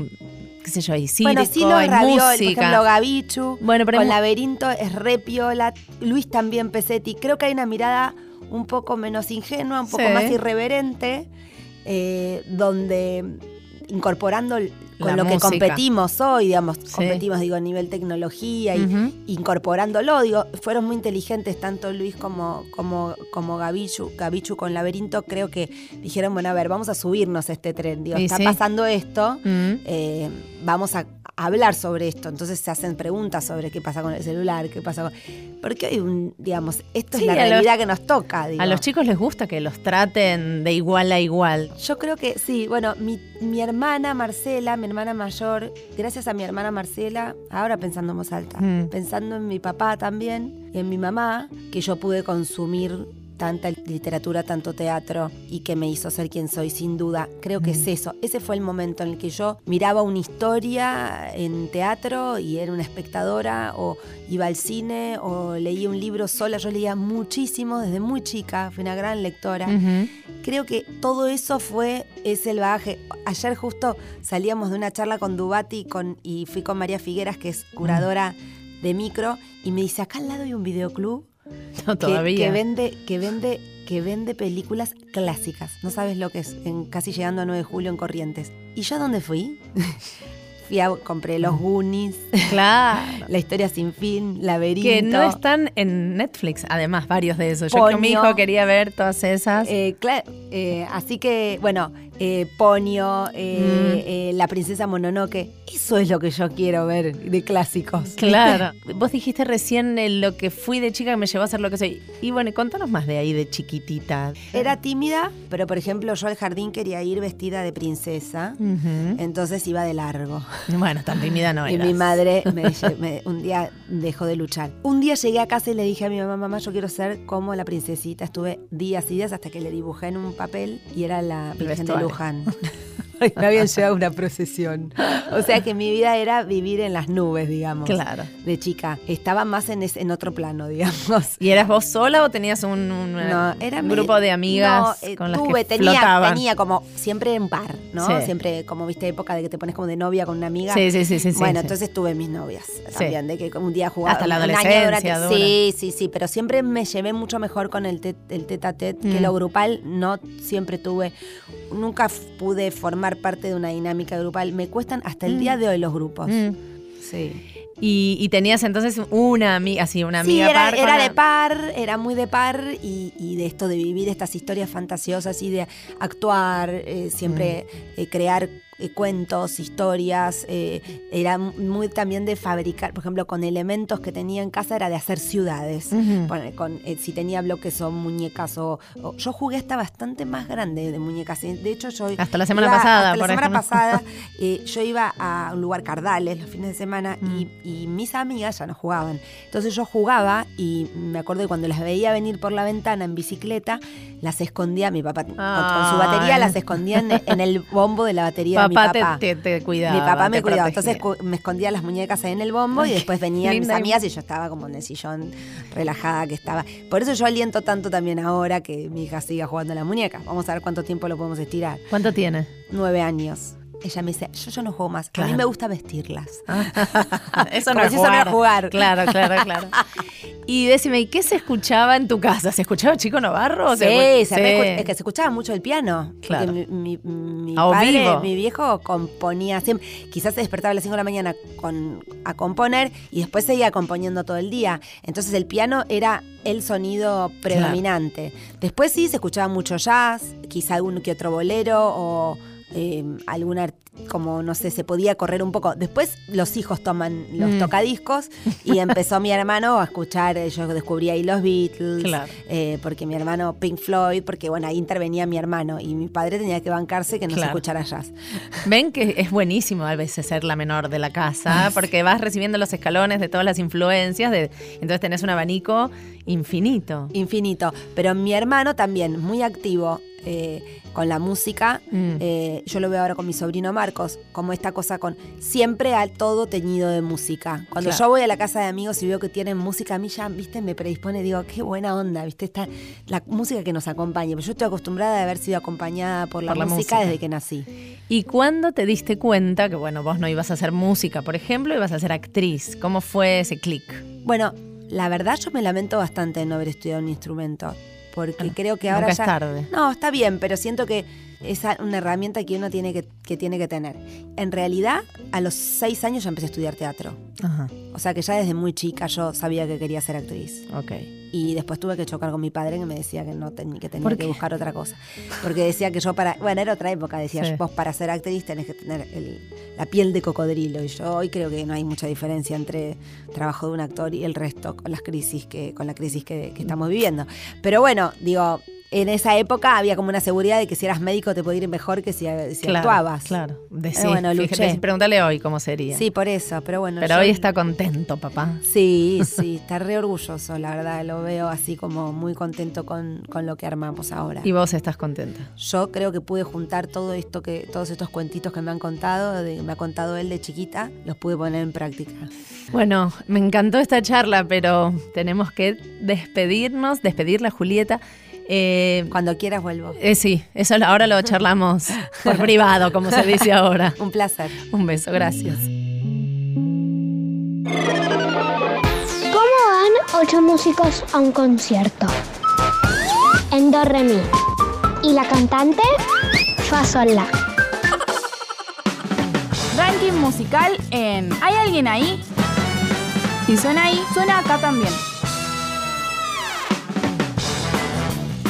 qué sé yo, hay circo, Bueno, sí los hay ravioli, por música. ejemplo, Gavichu, Bueno, pero con Laberinto es re piola, Luis también Pesetti. Creo que hay una mirada un poco menos ingenua, un poco Sí. más irreverente, eh, donde incorporando con La lo que competimos hoy, digamos, competimos, digo, a nivel tecnología y incorporándolo, digo, fueron muy inteligentes tanto Luis como, como, como Gavichu, Gavichu con Laberinto, creo que dijeron, bueno, a ver, vamos a subirnos a este tren, digo, está sí. pasando esto, eh, vamos a hablar sobre esto, entonces se hacen preguntas sobre qué pasa con el celular, qué pasa con... Porque hoy, un, digamos, esto es la los- realidad que nos toca, digo. A los chicos les gusta que los traten de igual a igual. Yo creo que sí, bueno, mi, mi hermana Marcela, hermana mayor, gracias a mi hermana Marcela, ahora pensando en voz alta, Mm. pensando en mi papá también y en mi mamá, que yo pude consumir tanta literatura, tanto teatro y que me hizo ser quien soy, sin duda. Creo que es eso. Ese fue el momento en el que yo miraba una historia en teatro y era una espectadora o iba al cine o leía un libro sola. Yo leía muchísimo desde muy chica, fui una gran lectora. Creo que todo eso fue es el bagaje. Ayer justo salíamos de una charla con Dubati con, y fui con María Figueras, que es curadora de micro, y me dice, acá al lado hay un videoclub [laughs] No, que- todavía. Que, vende, que vende, que vende películas clásicas. No sabes lo que es, en, casi llegando a 9 de julio en Corrientes. ¿Y yo a dónde fui? [laughs] fui a, compré los Goonies. [laughs] Claro. La historia sin fin, Laberinto. Que no están en Netflix, además, varios de esos. Yo con mi hijo quería ver todas esas. Eh, cla- eh, así que, bueno, eh, Ponio, eh, eh, La Princesa Mononoke, eso es lo que yo quiero ver de clásicos. [laughs] Claro. [laughs] Vos dijiste recién eh, lo que fui de chica que me llevó a ser lo que soy. Y bueno, contanos más de ahí, de chiquitita. Era tímida, pero por ejemplo yo al jardín quería ir vestida de princesa, entonces iba de largo. [laughs] Bueno, tan tímida no y eras. mi madre me, [laughs] me- un día dejó de luchar. Un día llegué a casa y le dije a mi mamá, mamá, yo quiero ser como la princesita. Estuve días y días hasta que le dibujé en un papel y era la Virgen de. Luján. [laughs] [laughs] Y me habían llevado una procesión. O sea que mi vida era vivir en las nubes, digamos. Claro. De chica. Estaba más en, ese- en otro plano, [laughs] digamos. ¿Y eras vos sola o tenías un, un, No, era un mi- grupo de amigas no, eh, con las tuve, que tenía, flotaban? tenía como siempre en par, ¿no? Sí. Siempre como viste época de que te pones como de novia con una amiga. Sí, sí, sí, sí, Bueno, sí. entonces tuve mis novias también, de que un día jugaba Hasta la un año adolescencia durante- dura. Sí, sí, sí, pero siempre me llevé mucho mejor con el tet, el tete a tete que Mm. lo grupal. No siempre tuve, nunca pude formar parte de una dinámica grupal. Me cuestan hasta el Mm. día de hoy los grupos. Mm. Sí. Y, y tenías entonces una amiga, así, una Sí, amiga era, par con era la- de par, era muy de par y, y de esto de vivir estas historias fantasiosas y de actuar, eh, siempre Mm. eh, crear eh, cuentos, historias, eh, era muy también de fabricar, por ejemplo, con elementos que tenía en casa era de hacer ciudades. Poner con, eh, si tenía bloques o muñecas o, o- Yo jugué hasta bastante más grande de muñecas. De hecho, yo... Hasta la semana iba- pasada, hasta la semana pasada [laughs] eh, yo iba a un lugar Cardales los fines de semana Mm. y, y mis amigas ya no jugaban. Entonces yo jugaba y me acuerdo que cuando las veía venir por la ventana en bicicleta, las escondía, mi papá con, con su batería las escondía en, en el bombo de la batería Papá mi papá. te, te, te cuidaba. mi papá me cuidaba, protegía. entonces me escondía las muñecas ahí en el bombo y después venían mis amigas y yo estaba como en el sillón relajada que estaba. Por eso yo aliento tanto también ahora que mi hija siga jugando a la muñeca. Vamos a ver cuánto tiempo lo podemos estirar. ¿Cuánto tiene? Nueve años. Ella me dice, yo, yo no juego más. A mí me gusta vestirlas. Eso Como no es eso no jugar. Claro, claro, claro. [laughs] Y decime, ¿y qué se escuchaba en tu casa? ¿Se escuchaba Chico Navarro? Sí, se- escu- es que se escuchaba mucho el piano. porque Claro. Mi, mi- padre, vivo. mi viejo, componía siempre. Quizás se despertaba a las 5 de la mañana con, a componer y después seguía componiendo todo el día. Entonces el piano era el sonido predominante. Después sí se escuchaba mucho jazz, quizá algún que otro bolero o eh, algún art- como no sé, se podía correr un poco. Después los hijos toman los Mm. tocadiscos y [laughs] empezó mi hermano a escuchar, eh, yo descubrí ahí los Beatles, Claro. eh, porque mi hermano Pink Floyd, porque bueno, ahí intervenía mi hermano y mi padre tenía que bancarse que no se escuchara jazz. Ven que es buenísimo a veces ser la menor de la casa, porque vas recibiendo los escalones de todas las influencias, de, entonces tenés un abanico infinito. Infinito. Pero mi hermano también, muy activo eh, con la música. Mm. Eh, yo lo veo ahora con mi sobrino Marcos, como esta cosa con siempre al todo teñido de música. Cuando Claro. yo voy a la casa de amigos y veo que tienen música, a mí ya, viste, me predispone, digo, qué buena onda, viste, está la música que nos acompaña. Pero yo estoy acostumbrada a haber sido acompañada por la, Por la música, música. desde que nací. ¿Y cuándo te diste cuenta que, bueno, vos no ibas a hacer música, por ejemplo, ibas a ser actriz? ¿Cómo fue ese clic? Bueno, la verdad yo me lamento bastante de no haber estudiado un instrumento. Porque creo que ahora Nunca ya. es tarde. No, está bien, pero siento que es una herramienta que uno tiene que, que tiene que tener. En realidad, a los seis años ya empecé a estudiar teatro. Ajá, O sea que ya desde muy chica yo sabía que quería ser actriz. ok. Y después tuve que chocar con mi padre que me decía que no ten- que tenía ¿Por que buscar otra cosa. Porque decía que yo para. Bueno, era otra época, decía Sí. vos para ser actriz tenés que tener el- la piel de cocodrilo. Y yo hoy creo que no hay mucha diferencia entre trabajo de un actor y el resto con las crisis que, con la crisis que, que estamos viviendo. Pero bueno, digo. En esa época había como una seguridad de que si eras médico te podía ir mejor que si, si Claro, actuabas. Claro. De, Eh, bueno, fíjate, pregúntale hoy cómo sería. Sí, por eso, pero bueno. Pero yo- hoy está contento, papá. Sí, sí, está re orgulloso, la verdad, lo veo así como muy contento con, con lo que armamos ahora. Y vos estás contenta. Yo creo que pude juntar todo esto que, todos estos cuentitos que me han contado, de- me ha contado él de chiquita, los pude poner en práctica. Bueno, me encantó esta charla, pero tenemos que despedirnos, despedirla, Julieta. Eh, Cuando quieras vuelvo. eh, sí, eso ahora lo charlamos [laughs] por privado, como se dice ahora. Un placer. Un beso, gracias. ¿Cómo van ocho músicos a un concierto? En do re mi. ¿Y la cantante? Fa sol la. Ranking musical en ¿Hay alguien ahí? Si suena ahí, suena acá también.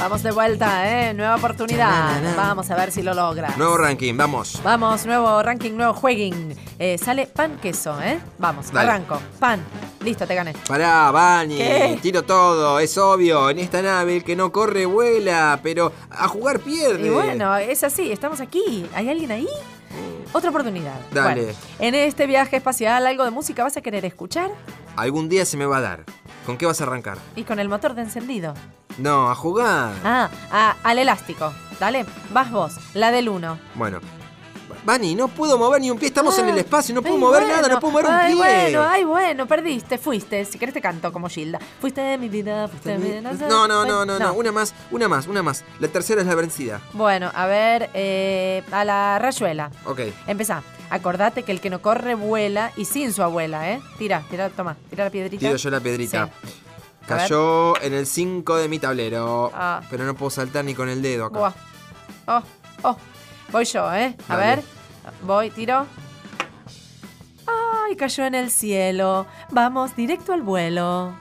Vamos de vuelta, ¿eh? Nueva oportunidad. Vamos a ver si lo logras. Nuevo ranking, vamos. Vamos, nuevo ranking, nuevo jueguing. Eh, sale pan queso, ¿eh? Vamos, Dale. arranco. Pan. Listo, te gané. Pará, Bani, ¿Qué? tiro todo, es obvio. En esta nave el que no corre vuela, pero a jugar pierde. Y bueno, es así, estamos aquí. ¿Hay alguien ahí? Otra oportunidad. Dale. Bueno, en este viaje espacial, ¿algo de música vas a querer escuchar? Algún día se me va a dar. ¿Con qué vas a arrancar? Y con el motor de encendido. No, a jugar. Ah, ah, al elástico. Dale, vas vos, la del 1. Bueno. Bani, no puedo mover ni un pie, estamos en el espacio, no puedo mover nada, no puedo mover un Ah, pie. bueno, ay, bueno, perdiste, fuiste. Si querés te canto como Gilda. Fuiste de mi vida, fuiste de mi vida. No, no, no, no, no, una más, una más, una más. La tercera es la vencida. Bueno, a ver, eh, a la rayuela. Ok. Empezá. Acordate que el que no corre vuela y sin su abuela, ¿eh? Tira, tira, toma, tira la piedrita. Tiro yo la piedrita. Cayó en el 5 de mi tablero. Ah. Pero no puedo saltar ni con el dedo acá. Buah. Oh, oh. Voy yo, ¿eh? A Dale. ver. Voy, tiro. Ay, cayó en el cielo. Vamos directo al vuelo.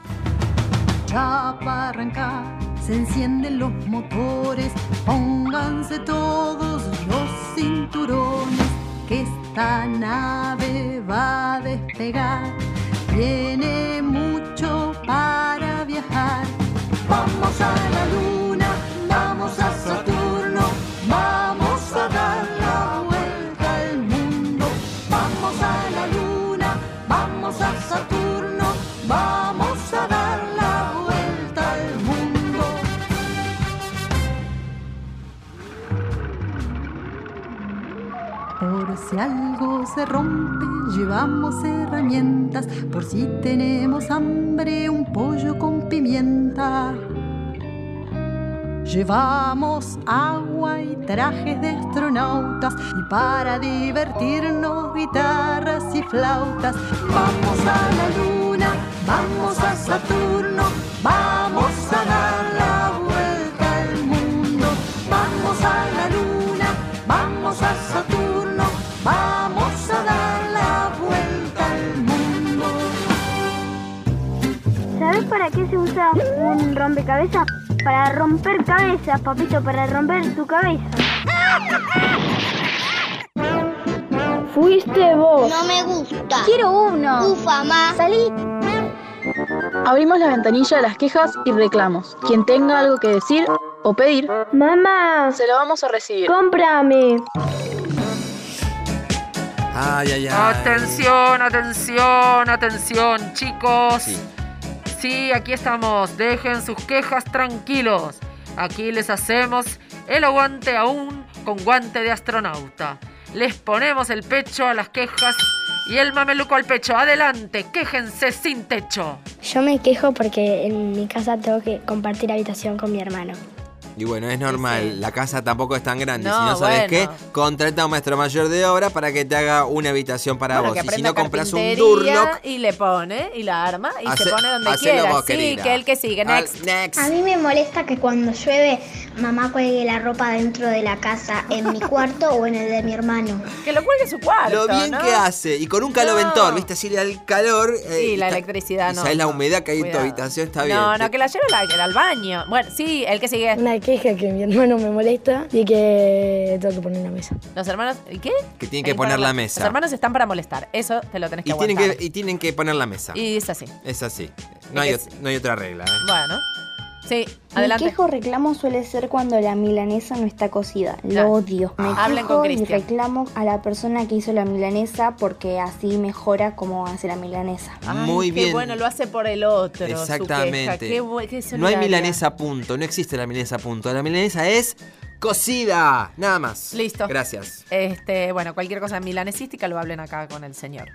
Ya va a arrancar, se encienden los motores, pónganse todos los cinturones, que esta nave va a despegar, tiene mucho para viajar. Vamos a la luna, si algo se rompe, llevamos herramientas. Por si tenemos hambre, un pollo con pimienta. Llevamos agua y trajes de astronautas y para divertirnos guitarras y flautas. Vamos a la luna, vamos a Saturno, vamos para qué se usa un rompecabezas? Para romper cabezas, papito, para romper tu cabeza. Fuiste vos. No me gusta. Quiero uno. Ufa, más. Salí. Abrimos la ventanilla de las quejas y reclamos. Quien tenga algo que decir o pedir, Mamá. se lo vamos a recibir. Cómprame. Ay, ay, ay. Atención, atención, atención, chicos. Sí. Sí, aquí estamos. Dejen sus quejas tranquilos. Aquí les hacemos el aguante aún con guante de astronauta. Les ponemos el pecho a las quejas y el mameluco al pecho. Adelante, quéjense sin techo. Yo me quejo porque en mi casa tengo que compartir habitación con mi hermano. Y bueno, es normal, la casa tampoco es tan grande. No, si no sabes bueno. qué, contrata a un maestro mayor de obra para que te haga una habitación para Bueno, vos. que Y si no compras un Durlock, Y le pone, y la arma, y Hace- se pone donde quiera. vos, sí, querida. que el que sigue. Al- Next. next. A mí me molesta que cuando llueve mamá cuelgue la ropa dentro de la casa, en mi cuarto o en el de mi hermano. [laughs] Que lo cuelgue en su cuarto. lo bien ¿no? que hace. Y con un caloventor, No. ¿viste? Así le da el calor. eh, Sí, y la está- electricidad y no. sabes la no. humedad que hay en tu habitación, está bien. No, no, que la lleve al, al baño. Bueno, sí, el que sigue. Queja que mi hermano me molesta y que tengo que poner una mesa. Los hermanos. ¿Y qué? Que tienen que poner la mesa. Los hermanos están para molestar. Eso te lo tenés que Y tienen que, y tienen que poner la mesa. Y es así. Es así. No hay, no hay otra regla. ¿eh? Bueno. Sí, Mi quejo reclamo suele ser cuando la milanesa no está cocida. Ya. Lo odio. Me Hablen quejo con y reclamo a la persona que hizo la milanesa porque así mejora cómo hace la milanesa. Muy Qué bien. bueno, lo hace por el otro. su queja. Exactamente. Qué bu- qué no hay milanesa a punto, no existe la milanesa a punto. La milanesa es cocida, nada más. Listo. Gracias. Este, bueno, cualquier cosa milanesística lo hablen acá con el señor.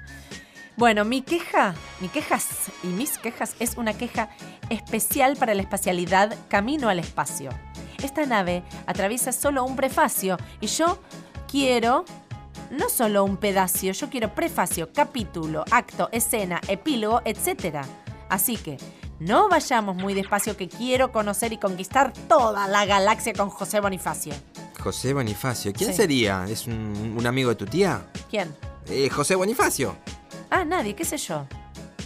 Bueno, mi queja, mi quejas y mis quejas es una queja especial para la espacialidad Camino al Espacio. Esta nave atraviesa solo un prefacio y yo quiero no solo un pedacio, yo quiero prefacio, capítulo, acto, escena, epílogo, etc. Así que no vayamos muy despacio que quiero conocer y conquistar toda la galaxia con José Bonifacio. José Bonifacio. ¿Quién Sí. sería? ¿Es un, un amigo de tu tía? ¿Quién? Eh, José Bonifacio. Ah, nadie, qué sé yo.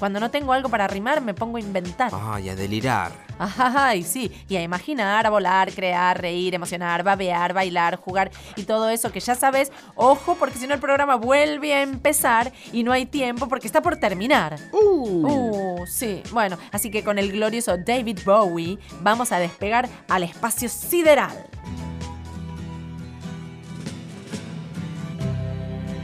Cuando no tengo algo para rimar me pongo a inventar. Ay, a delirar. Ay, sí, y a imaginar, a volar, crear, reír, emocionar, babear, bailar, jugar y todo eso que ya sabes. Ojo, porque si no el programa vuelve a empezar y no hay tiempo porque está por terminar. Uh, sí. Bueno, así que con el glorioso David Bowie vamos a despegar al espacio sideral.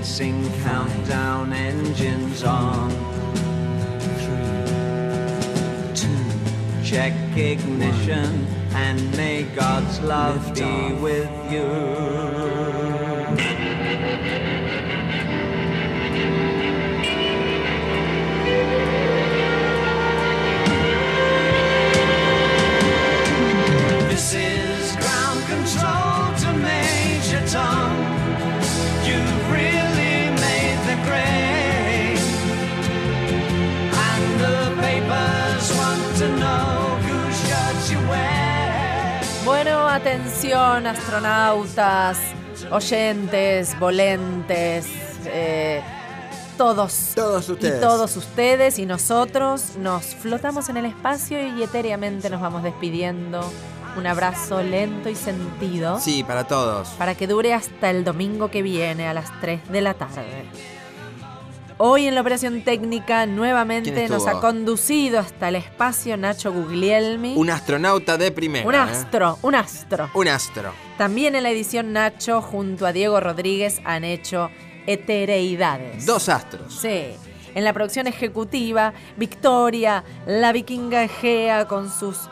Commencing countdown engines on. Three, two. Check ignition and may God's love be with you. Atención, astronautas, oyentes, volentes, eh, todos. Todos ustedes. Y todos ustedes y nosotros nos flotamos en el espacio y etéreamente nos vamos despidiendo. Un abrazo lento y sentido. Sí, para todos. Para que dure hasta el domingo que viene a las 3 de la tarde. Hoy en la operación técnica nuevamente ¿Quién nos ha conducido hasta el espacio Nacho Guglielmi. Un astronauta de primera. Un ¿eh? astro, un astro. Un astro. También en la edición Nacho junto a Diego Rodríguez han hecho Etereidades. Dos astros. Sí. En la producción ejecutiva, Victoria, la vikinga Egea con sus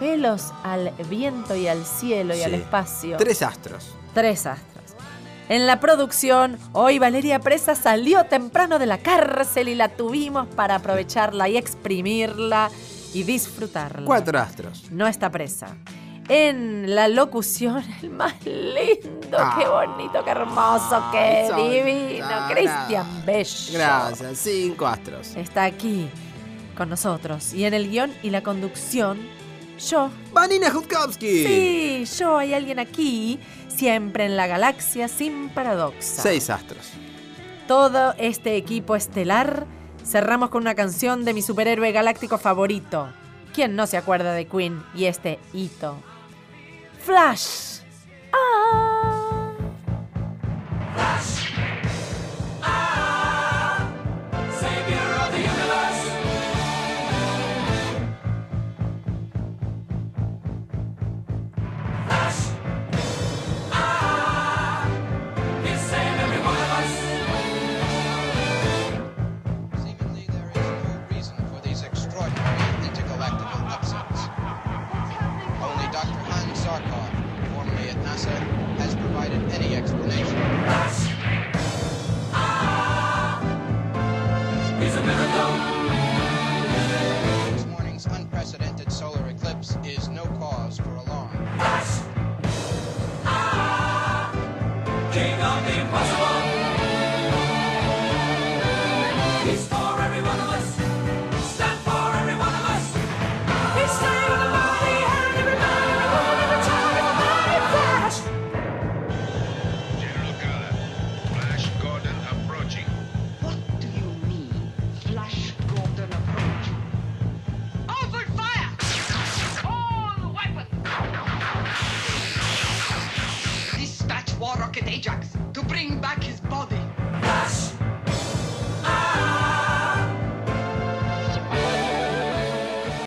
pelos al viento y al cielo y al espacio. Tres astros. Tres astros. En la producción, hoy Valeria Presa salió temprano de la cárcel y la tuvimos para aprovecharla y exprimirla y disfrutarla. Cuatro astros. No está presa. En la locución, el más lindo, qué bonito, qué hermoso, qué divino, Ah, Cristian Bello. Gracias. Cinco astros. Está aquí con nosotros. Y en el guion y la conducción, yo. Vanina Jutkowski. Sí, yo, hay alguien aquí, siempre en la galaxia sin paradoxa. Seis astros. Todo este equipo estelar cerramos con una canción de mi superhéroe galáctico favorito. ¿Quién no se acuerda de Queen y este hito? Flash.